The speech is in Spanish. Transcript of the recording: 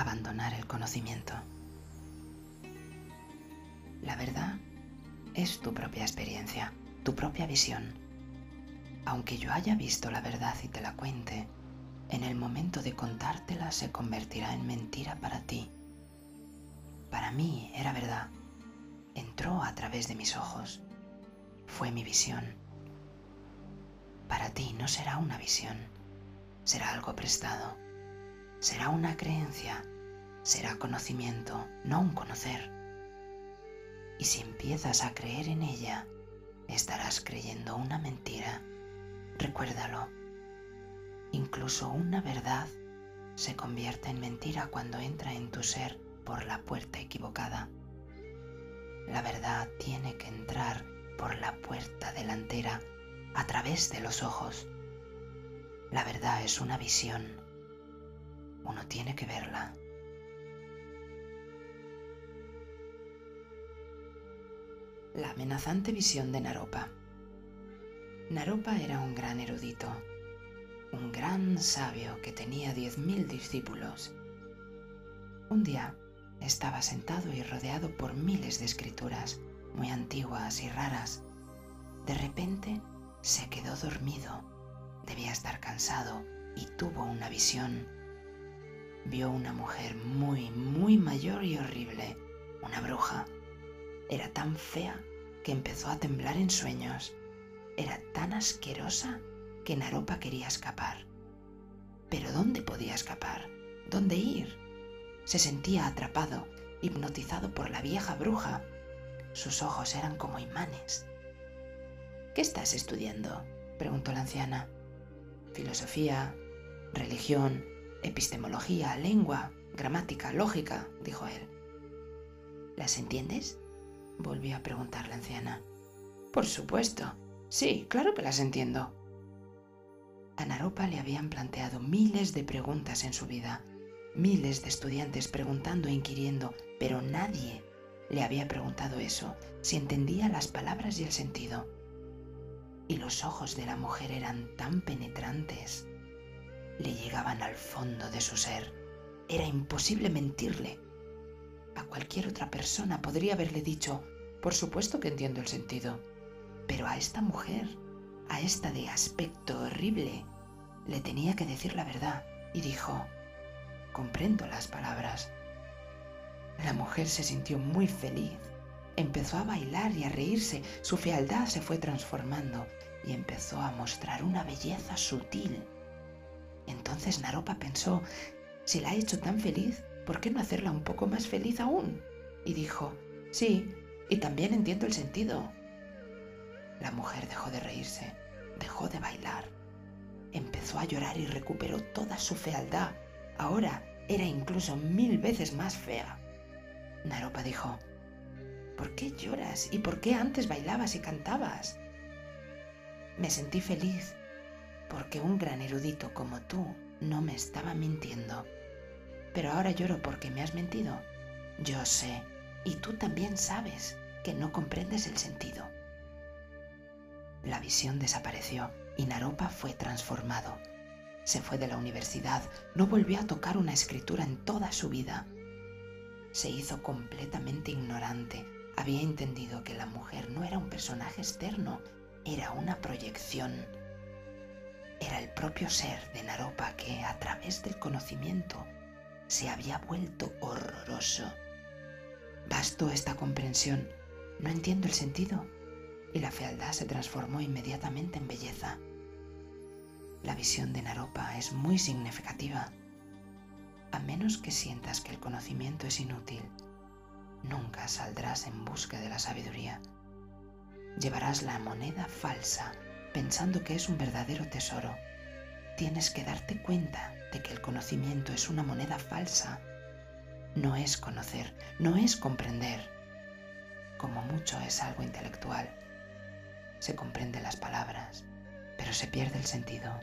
abandonar el conocimiento. La verdad es tu propia experiencia, tu propia visión. Aunque yo haya visto la verdad y te la cuente, en el momento de contártela se convertirá en mentira para ti. Para mí era verdad. Entró a través de mis ojos. Fue mi visión. Para ti no será una visión, será algo prestado. Será una creencia, será conocimiento, no un conocer. Y si empiezas a creer en ella, estarás creyendo una mentira. Recuérdalo. Incluso una verdad se convierte en mentira cuando entra en tu ser por la puerta equivocada. La verdad tiene que entrar por la puerta delantera a través de los ojos. La verdad es una visión. Uno tiene que verla. La amenazante visión de Naropa. Naropa era un gran erudito, un gran sabio que tenía diez mil discípulos. Un día estaba sentado y rodeado por miles de escrituras muy antiguas y raras. De repente se quedó dormido. Debía estar cansado y tuvo una visión. Vio una mujer muy, muy mayor y horrible, una bruja. Era tan fea que empezó a temblar en sueños. Era tan asquerosa que Naropa quería escapar. Pero ¿dónde podía escapar? ¿Dónde ir? Se sentía atrapado, hipnotizado por la vieja bruja. Sus ojos eran como imanes. ¿Qué estás estudiando? preguntó la anciana. Filosofía, religión, epistemología, lengua, gramática, lógica, dijo él. ¿Las entiendes? volvió a preguntar la anciana. Por supuesto. Sí, claro que las entiendo. A Naropa le habían planteado miles de preguntas en su vida, miles de estudiantes preguntando e inquiriendo, pero nadie le había preguntado eso, si entendía las palabras y el sentido y los ojos de la mujer eran tan penetrantes. Le llegaban al fondo de su ser. Era imposible mentirle. A cualquier otra persona podría haberle dicho, por supuesto que entiendo el sentido, pero a esta mujer, a esta de aspecto horrible, le tenía que decir la verdad y dijo, comprendo las palabras. La mujer se sintió muy feliz Empezó a bailar y a reírse, su fealdad se fue transformando y empezó a mostrar una belleza sutil. Entonces Naropa pensó, si la ha hecho tan feliz, ¿por qué no hacerla un poco más feliz aún? Y dijo, sí, y también entiendo el sentido. La mujer dejó de reírse, dejó de bailar, empezó a llorar y recuperó toda su fealdad. Ahora era incluso mil veces más fea. Naropa dijo, ¿Por qué lloras? ¿Y por qué antes bailabas y cantabas? Me sentí feliz porque un gran erudito como tú no me estaba mintiendo. Pero ahora lloro porque me has mentido. Yo sé, y tú también sabes, que no comprendes el sentido. La visión desapareció y Naropa fue transformado. Se fue de la universidad, no volvió a tocar una escritura en toda su vida. Se hizo completamente ignorante había entendido que la mujer no era un personaje externo, era una proyección. Era el propio ser de Naropa que, a través del conocimiento, se había vuelto horroroso. Bastó esta comprensión. No entiendo el sentido. Y la fealdad se transformó inmediatamente en belleza. La visión de Naropa es muy significativa. A menos que sientas que el conocimiento es inútil, nunca saldrás en busca de la sabiduría. Llevarás la moneda falsa pensando que es un verdadero tesoro. Tienes que darte cuenta de que el conocimiento es una moneda falsa. No es conocer, no es comprender. Como mucho es algo intelectual. Se comprende las palabras, pero se pierde el sentido.